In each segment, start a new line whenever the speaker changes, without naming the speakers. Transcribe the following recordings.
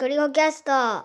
ゴリゴキャスト。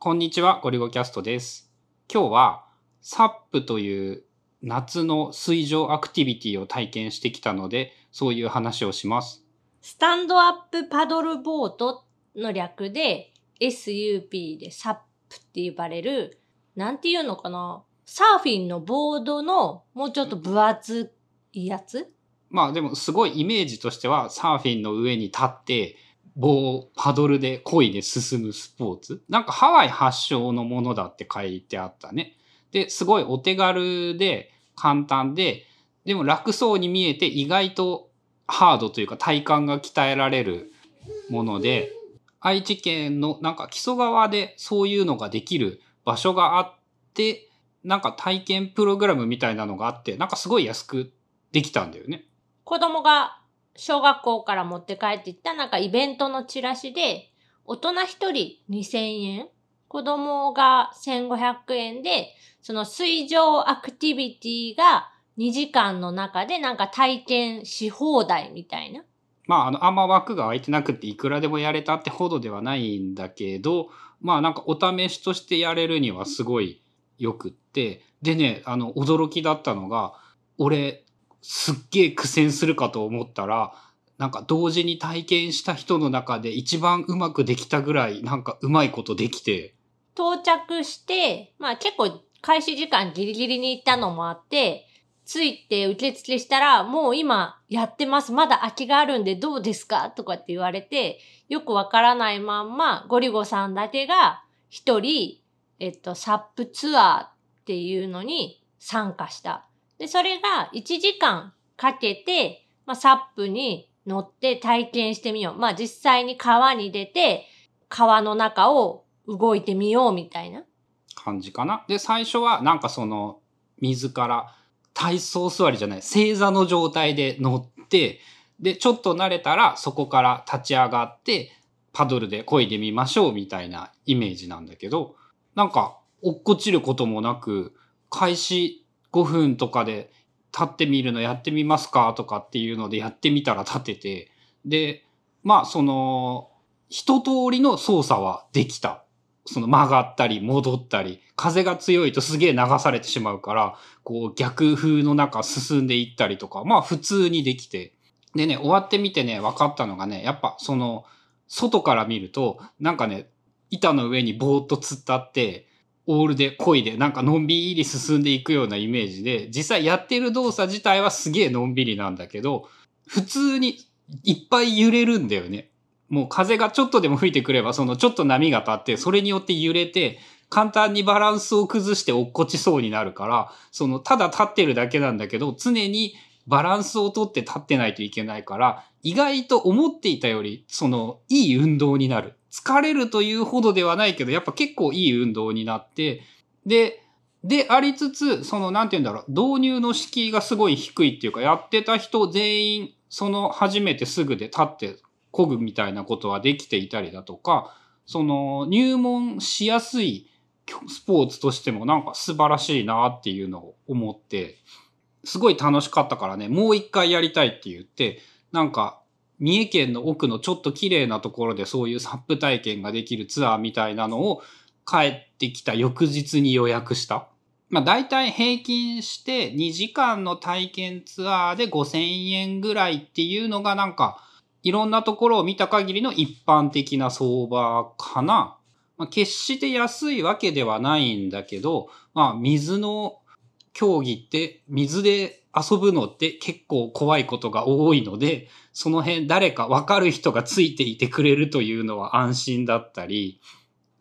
こんにちは、ゴリゴキャストです。今日は、サップという夏の水上アクティビティを体験してきたので、そういう話をします。
スタンドアップパドルボートの略で SUP でサップって呼ばれる、なんていうのかなサーフィンのボードのもうちょっと分厚いやつ？
まあでもすごいイメージとしては、サーフィンの上に立って、棒パドルで漕いで進むスポーツ？なんかハワイ発祥のものだって書いてあったね。で、すごいお手軽で簡単で、でも楽そうに見えて意外とハードというか体幹が鍛えられるもので、愛知県のなんか木曽川でそういうのができる場所があって、なんか体験プログラムみたいなのがあって、なんかすごい安くできたんだよね。
子供が小学校から持って帰ってきたなんかイベントのチラシで、大人一人2000円、子供が1500円で、その水上アクティビティが2時間の中でなんか体験し放題みたいな。
まあ、あの、あんま枠が空いてなくていくらでもやれたってほどではないんだけど、まあなんかお試しとしてやれるにはすごいよくって、でね、あの、驚きだったのが、俺、すっげえ苦戦するかと思ったら、なんか同時に体験した人の中で一番うまくできたぐらい、なんかうまいことできて、
到着して、まあ結構開始時間ギリギリに行ったのもあって、着いて受付したら、もう今やってます。まだ空きがあるんでどうですかとかって言われて、よくわからないまんま、ゴリゴさんだけが一人、えっと、サップツアーっていうのに参加した。で、それが1時間かけて、まあ、サップに乗って体験してみよう。まあ、実際に川に出て、川の中を動いてみようみたいな。
感じかな。で、最初はなんかその、水から体操座りじゃない、正座の状態で乗って、で、ちょっと慣れたらそこから立ち上がって、パドルで漕いでみましょうみたいなイメージなんだけど、なんか、落っこちることもなく、開始5分とかで立ってみるのやってみますかとかっていうのでやってみたら立てて、で、まあその、一通りの操作はできた。その曲がったり戻ったり、風が強いとすげえ流されてしまうから、こう逆風の中進んでいったりとか、まあ普通にできて。でね、終わってみてね、分かったのがね、やっぱその、外から見ると、なんかね、板の上にぼーっと突っ立って、オールで漕いで、なんかのんびり進んでいくようなイメージで、実際やってる動作自体はすげえのんびりなんだけど、普通にいっぱい揺れるんだよね。もう風がちょっとでも吹いてくれば、そのちょっと波が立って、それによって揺れて、簡単にバランスを崩して落っこちそうになるから、そのただ立ってるだけなんだけど、常にバランスをとって立ってないといけないから、意外と思っていたより、その、いい運動になる。疲れるというほどではないけど、やっぱ結構いい運動になって、で、でありつつ、その、なんて言うんだろう、導入の敷居がすごい低いっていうか、やってた人全員、その、初めてすぐで立って漕ぐみたいなことはできていたりだとか、その、入門しやすいスポーツとしてもなんか素晴らしいなっていうのを思って、すごい楽しかったからね、もう一回やりたいって言って、なんか、三重県の奥のちょっと綺麗なところでそういうサップ体験ができるツアーみたいなのを帰ってきた翌日に予約した。まあ大体平均して2時間の体験ツアーで5000円ぐらいっていうのがなんかいろんなところを見た限りの一般的な相場かな。まあ、決して安いわけではないんだけど、まあ水の競技って水で遊ぶのって結構怖いことが多いので、その辺誰かわかる人がついていてくれるというのは安心だったり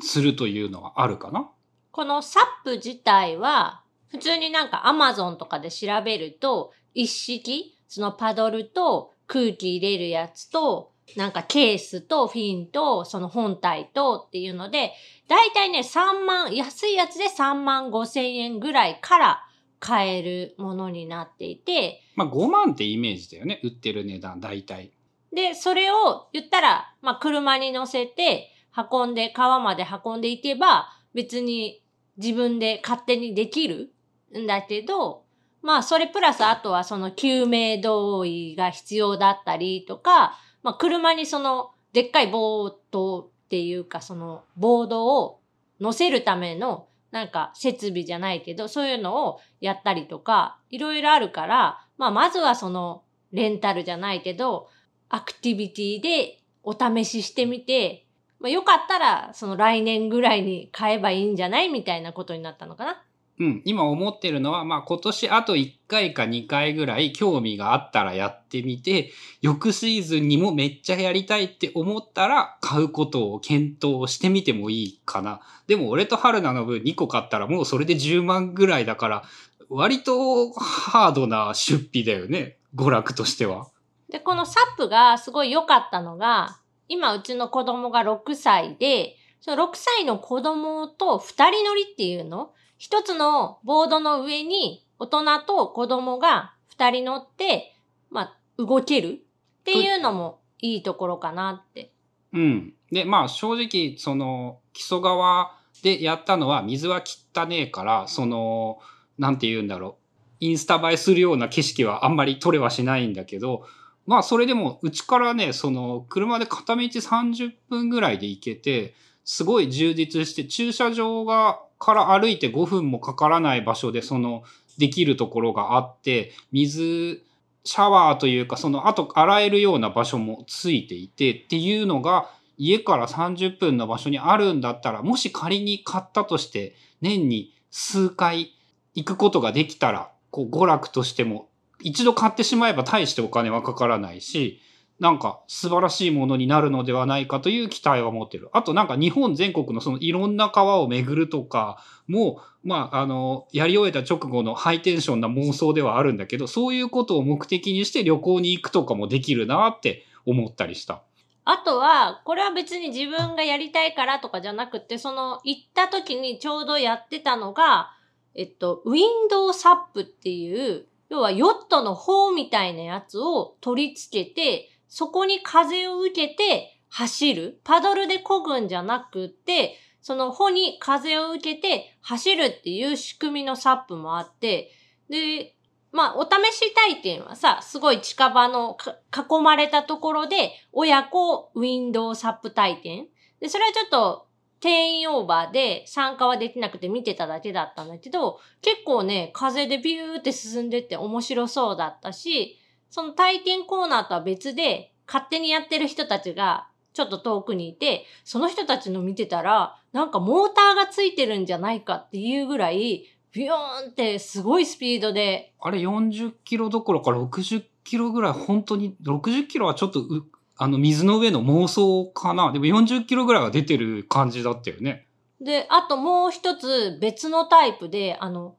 するというのはあるかな？
このサップ自体は、普通になんか Amazon とかで調べると、一式、そのパドルと空気入れるやつと、なんかケースとフィンと、その本体とっていうので、だいたいね、3万、安いやつで3万5千円ぐらいから買えるものになっていて、
まあ5万ってイメージだよね。売ってる値段、大体。
で、それを言ったら、まあ、車に乗せて、運んで、川まで運んでいけば、別に自分で勝手にできるんだけど、まあ、それプラスあとはその救命胴衣が必要だったりとか、まあ、車にその、でっかいボートっていうか、そのボードを乗せるためのなんか設備じゃないけど、そういうのをやったりとか、いろいろあるから、まあまずはそのレンタルじゃないけど、アクティビティでお試ししてみて、まあよかったらその来年ぐらいに買えばいいんじゃない？みたいなことになったのかな。
うん、今思ってるのは、まあ今年あと1回か2回ぐらい興味があったらやってみて、翌シーズンにもめっちゃやりたいって思ったら買うことを検討してみてもいいかな。でも俺と春菜の分2個買ったらもうそれで10万ぐらいだから、割とハードな出費だよね。娯楽としては。
で、このサップがすごい良かったのが、今うちの子供が6歳で、その6歳の子供と2人乗りっていうの一つのボードの上に大人と子供が2人乗って、まあ、動けるっていうのもいいところかなって。
うん。で、まあ正直、その、木曽川でやったのは水は汚ねえから、その、なんて言うんだろう。インスタ映えするような景色はあんまり撮れはしないんだけど、まあそれでもうちからね、その車で片道30分ぐらいで行けて、すごい充実して駐車場がから歩いて5分もかからない場所でそのできるところがあって、水、シャワーというかその後洗えるような場所もついていてっていうのが家から30分の場所にあるんだったら、もし仮に買ったとして年に数回行くことができたら、こう娯楽としても一度買ってしまえば大してお金はかからないし、なんか素晴らしいものになるのではないかという期待は持ってる。あとなんか日本全国のそのいろんな川を巡るとかも、まああの、やり終えた直後のハイテンションな妄想ではあるんだけど、そういうことを目的にして旅行に行くとかもできるなって思ったりした。
あとは、これは別に自分がやりたいからとかじゃなくて、その行った時にちょうどやってたのが、えっと、ウィンドウサップっていう、要はヨットの方みたいなやつを取り付けて、そこに風を受けて走る。パドルで漕ぐんじゃなくて、その穂に風を受けて走るっていう仕組みのサップもあって、で、まあ、お試し体験はさ、すごい近場の囲まれたところで、親子ウィンドウサップ体験。で、それはちょっと定員オーバーで参加はできなくて見てただけだったんだけど、結構ね、風でビューって進んでって面白そうだったし、その体験コーナーとは別で、勝手にやってる人たちがちょっと遠くにいて、その人たちの見てたら、なんかモーターがついてるんじゃないかっていうぐらい、ビヨーンってすごいスピードで
あれ40キロどころか60キロぐらい本当に、60キロはちょっとう、あの水の上の妄想かな。でも40キロぐらいは出てる感じだったよね。
で、あともう一つ別のタイプで、あの、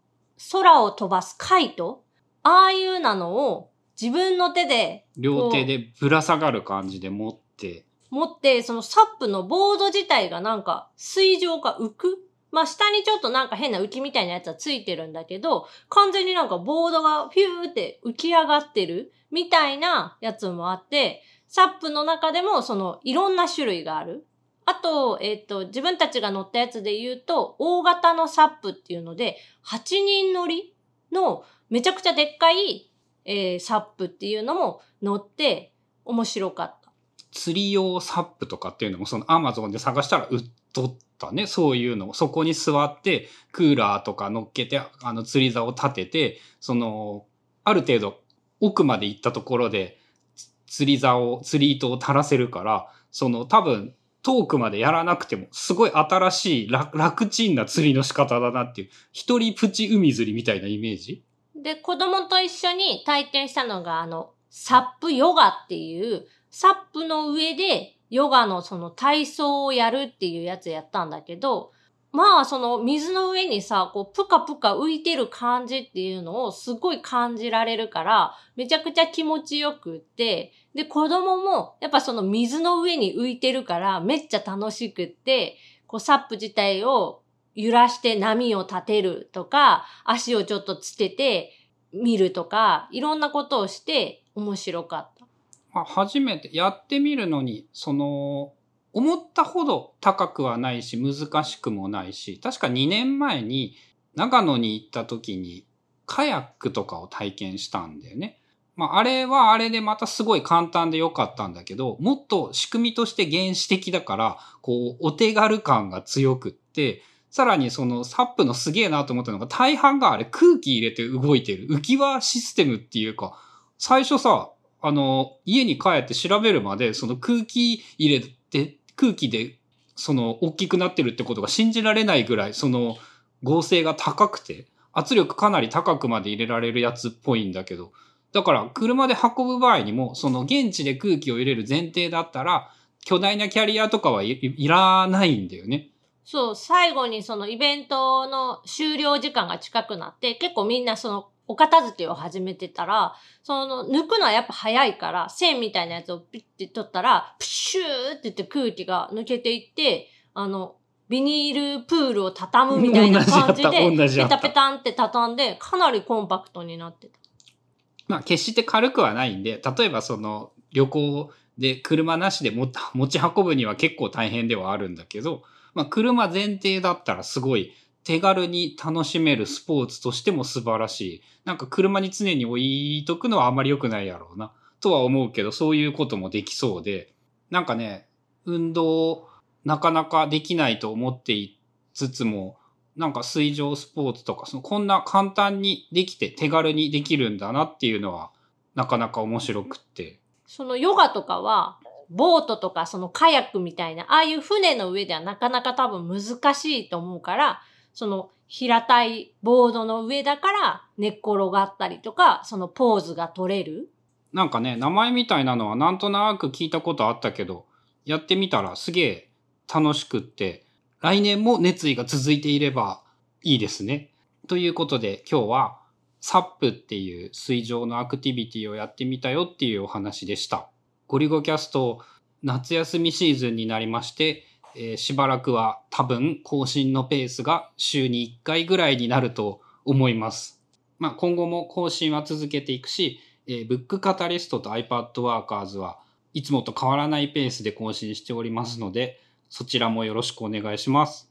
空を飛ばすカイトああいうなのを自分の手で
両手でぶら下がる感じで持って。
持って、そのサップのボード自体がなんか水上か浮く？まあ下にちょっとなんか変な浮きみたいなやつはついてるんだけど、完全になんかボードがフューって浮き上がってる？みたいなやつもあって、サップの中でもそのいろんな種類がある。あと、えっ、と、自分たちが乗ったやつで言うと、大型のサップっていうので、8人乗りのめちゃくちゃでっかい、えーサップっていうのも乗って面白かった。
釣り用サップとかっていうのもそのアマゾンで探したら売っとったね。そういうのを。そこに座ってクーラーとか乗っけて、あの釣り竿を立てて、その、ある程度奥まで行ったところで釣り竿、釣り糸を垂らせるから、その多分遠くまでやらなくても、すごい新しい楽楽ちんな釣りの仕方だなっていう、一人プチ海釣りみたいなイメージ
で、子供と一緒に体験したのが、あの、サップヨガっていう、サップの上でヨガのその体操をやるっていうやつやったんだけど、まあその水の上にさ、こうぷかぷか浮いてる感じっていうのをすごい感じられるから、めちゃくちゃ気持ちよくって、で子供もやっぱその水の上に浮いてるからめっちゃ楽しくって、こうサップ自体を揺らして波を立てるとか、足をちょっとつけて見るとか、いろんなことをして面白かった。
まあ、初めてやってみるのに、その、思ったほど高くはないし、難しくもないし、確か2年前に長野に行った時に、カヤックとかを体験したんだよね。まあ、あれはあれでまたすごい簡単でよかったんだけど、もっと仕組みとして原始的だから、こう、お手軽感が強くって、さらにそのサップのすげえなと思ったのが大半があれ空気入れて動いてる浮き輪システムっていうか、最初さ、あの、家に帰って調べるまで、その空気入れて、空気で、その、大きくなってるってことが信じられないぐらい、その、合成が高くて、圧力かなり高くまで入れられるやつっぽいんだけど、だから車で運ぶ場合にも、その現地で空気を入れる前提だったら、巨大なキャリアとかはいいらないんだよね。
そう、最後にそのイベントの終了時間が近くなって、結構みんなそのお片付けを始めてたら、その抜くのはやっぱ早いから、線みたいなやつをピッて取ったら、プシューって言って空気が抜けていって、あの、ビニールプールを畳むみたいな感じで、ペタペタンって畳んで、かなりコンパクトになってた。
まあ、決して軽くはないんで、例えばその旅行で車なしでも持ち運ぶには結構大変ではあるんだけど、まあ、車前提だったらすごい手軽に楽しめるスポーツとしても素晴らしい。なんか車に常に置いとくのはあまり良くないやろうな。とは思うけど、そういうこともできそうで、なんかね、運動なかなかできないと思っていつつも、なんか水上スポーツとか、そのこんな簡単にできて手軽にできるんだなっていうのは、なかなか面白くって。
そのヨガとかは、ボートとかそのカヤックみたいな、ああいう船の上ではなかなか多分難しいと思うから、その平たいボードの上だから寝っ転がったりとか、そのポーズが取れる。
なんかね、名前みたいなのはなんとなく聞いたことあったけど、やってみたらすげえ楽しくって、来年も熱意が続いていればいいですね。ということで今日はサップっていう水上のアクティビティをやってみたよっていうお話でした。ゴリゴキャスト夏休みシーズンになりまして、えーしばらくは多分更新のペースが週に1回ぐらいになると思います。まあ今後も更新は続けていくし、えーブックカタリストと iPad ワーカーズはいつもと変わらないペースで更新しておりますので、そちらもよろしくお願いします。